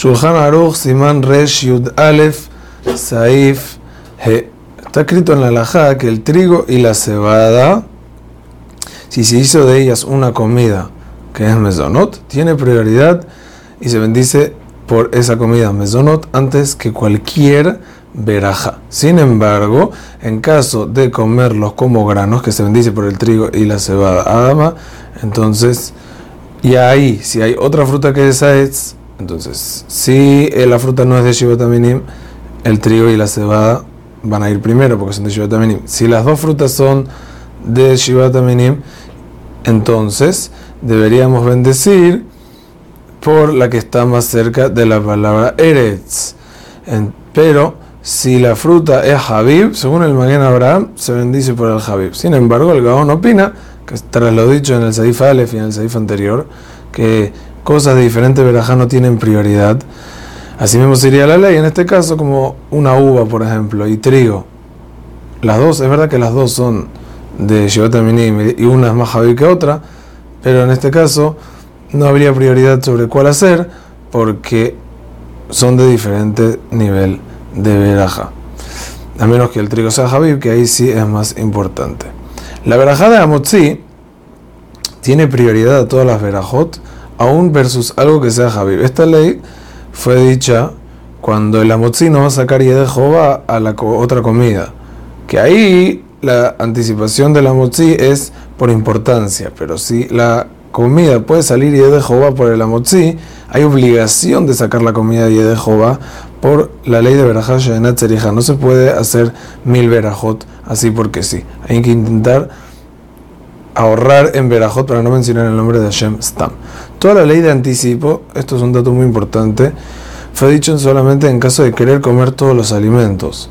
Shulchan Aruch Siman Resh Yud Aleph Saif He. Está escrito en la halajá que el trigo y la cebada, si se hizo de ellas una comida que es mesonot, tiene prioridad y se bendice por esa comida mesonot antes que cualquier veraja. Sin embargo, en caso de comerlos como granos, que se bendice por el trigo y la cebada adama, entonces, y ahí, si hay otra fruta que es aetz, entonces, si la fruta no es de Shivat el trigo y la cebada van a ir primero porque son de Shivat Si las dos frutas son de Shivat entonces deberíamos bendecir por la que está más cerca de la palabra Eretz. pero si la fruta es Habib, según el Magen Abraham, se bendice por el Habib. Sin embargo, el Gaón opina, que tras lo dicho en el Saif Aleph y en el Saif anterior, que cosas de diferente verajá no tienen prioridad. Así mismo sería la ley, en este caso como una uva, por ejemplo, y trigo. Las dos, es verdad que las dos son de Shivat y una es más Habib que otra, pero en este caso no habría prioridad sobre cuál hacer porque son de diferente nivel de veraja. A menos que el trigo sea Habib, que ahí sí es más importante. La verajá de Amotzi tiene prioridad a todas las verajot, aún versus algo que sea Habib. Esta ley fue dicha cuando el Amotzi no va a sacar de Jehová a la otra comida. Que ahí la anticipación del Amotzi es por importancia, pero si la comida puede salir de Jehová por el Amotzi, hay obligación de sacar la comida de Jehová por la ley de Berajá Shadenat Tzerija. No se puede hacer mil Berajot así porque sí. Hay que intentar ahorrar en Berajot para no mencionar el nombre de Hashem Stam. Toda la ley de anticipo, esto es un dato muy importante, fue dicho solamente en caso de querer comer todos los alimentos.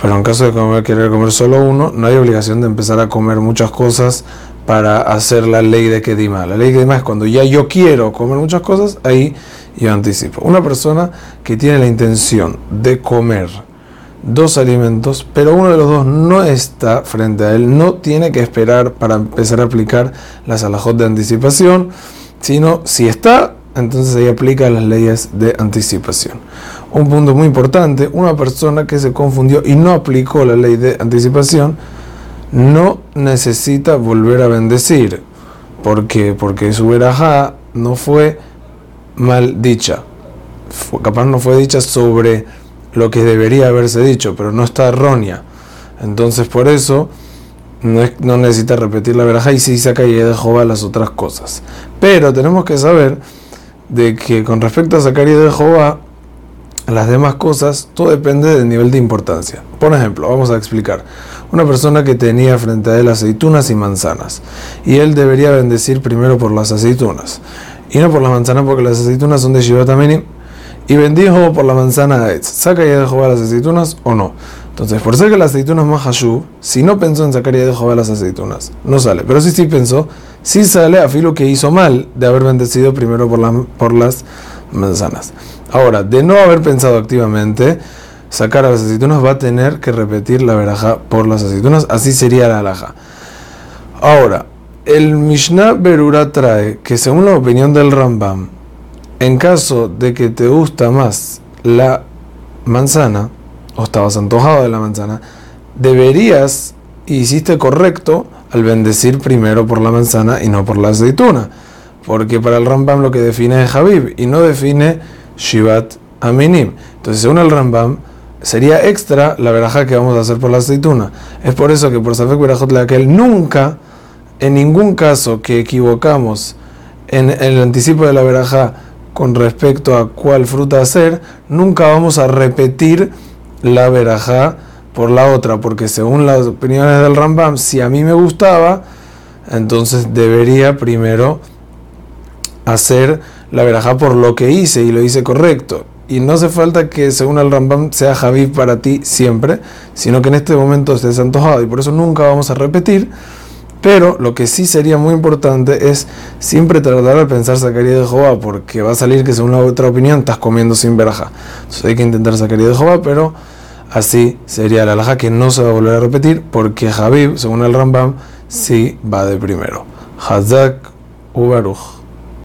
Pero en caso de querer comer solo uno, no hay obligación de empezar a comer muchas cosas para hacer la ley de Kedima. La ley de Kedima es cuando ya yo quiero comer muchas cosas, ahí yo anticipo. Una persona que tiene la intención de comer dos alimentos, pero uno de los dos no está frente a él, no tiene que esperar para empezar a aplicar las alajot de anticipación, sino si está, entonces ahí aplica las leyes de anticipación. Un punto muy importante, una persona que se confundió y no aplicó la ley de anticipación, no necesita volver a bendecir. Porque su verajá no fue mal dicha. capaz no fue dicha sobre lo que debería haberse dicho, pero no está errónea. Entonces por eso no, necesita repetir la veraja y si saca y de Jehová las otras cosas. Pero tenemos que saber de que con respecto a sacar y de Jehová, las demás cosas, todo depende del nivel de importancia. Por ejemplo, vamos a explicar. Una persona que tenía frente a él aceitunas y manzanas, y él debería bendecir primero por las aceitunas y no por las manzanas porque las aceitunas son de Shivat y bendijo por la manzana Etz. ¿Saca ya de Jehová las aceitunas o no? Entonces, por ser que las aceitunas más Hashu, si no pensó en sacar ya de Jehová las aceitunas, no sale. Pero si sí pensó, sí sale a filo que hizo mal de haber bendecido primero por, por las manzanas. Ahora, de no haber pensado activamente, sacar a las aceitunas va a tener que repetir la veraja por las aceitunas, así sería la alhaja. Ahora, el Mishnah Berura trae que según la opinión del Rambam, en caso de que te gusta más la manzana, o estabas antojado de la manzana, deberías, hiciste correcto, al bendecir primero por la manzana y no por la aceituna. Porque para el Rambam lo que define es Habib y no define Shivat Aminim. Entonces, según el Rambam, sería extra la veraja que vamos a hacer por la aceituna. Es por eso que por Safek Berajot él nunca en ningún caso que equivocamos en, el anticipo de la veraja con respecto a cuál fruta hacer, nunca vamos a repetir la veraja por la otra, porque según las opiniones del Rambam, si a mí me gustaba, entonces debería primero hacer la veraja por lo que hice y lo hice correcto. Y no hace falta que según el Rambam sea Javid para ti siempre, sino que en este momento estés antojado y por eso nunca vamos a repetir pero lo que sí sería muy importante es siempre tratar de pensar sacaría de Jehová, porque va a salir que según la otra opinión estás comiendo sin veraja. Entonces hay que intentar sacaría de Jehová, pero así sería la alhaja que no se va a volver a repetir, porque Habib, según el Rambam, sí va de primero. Hazak Ubaruch.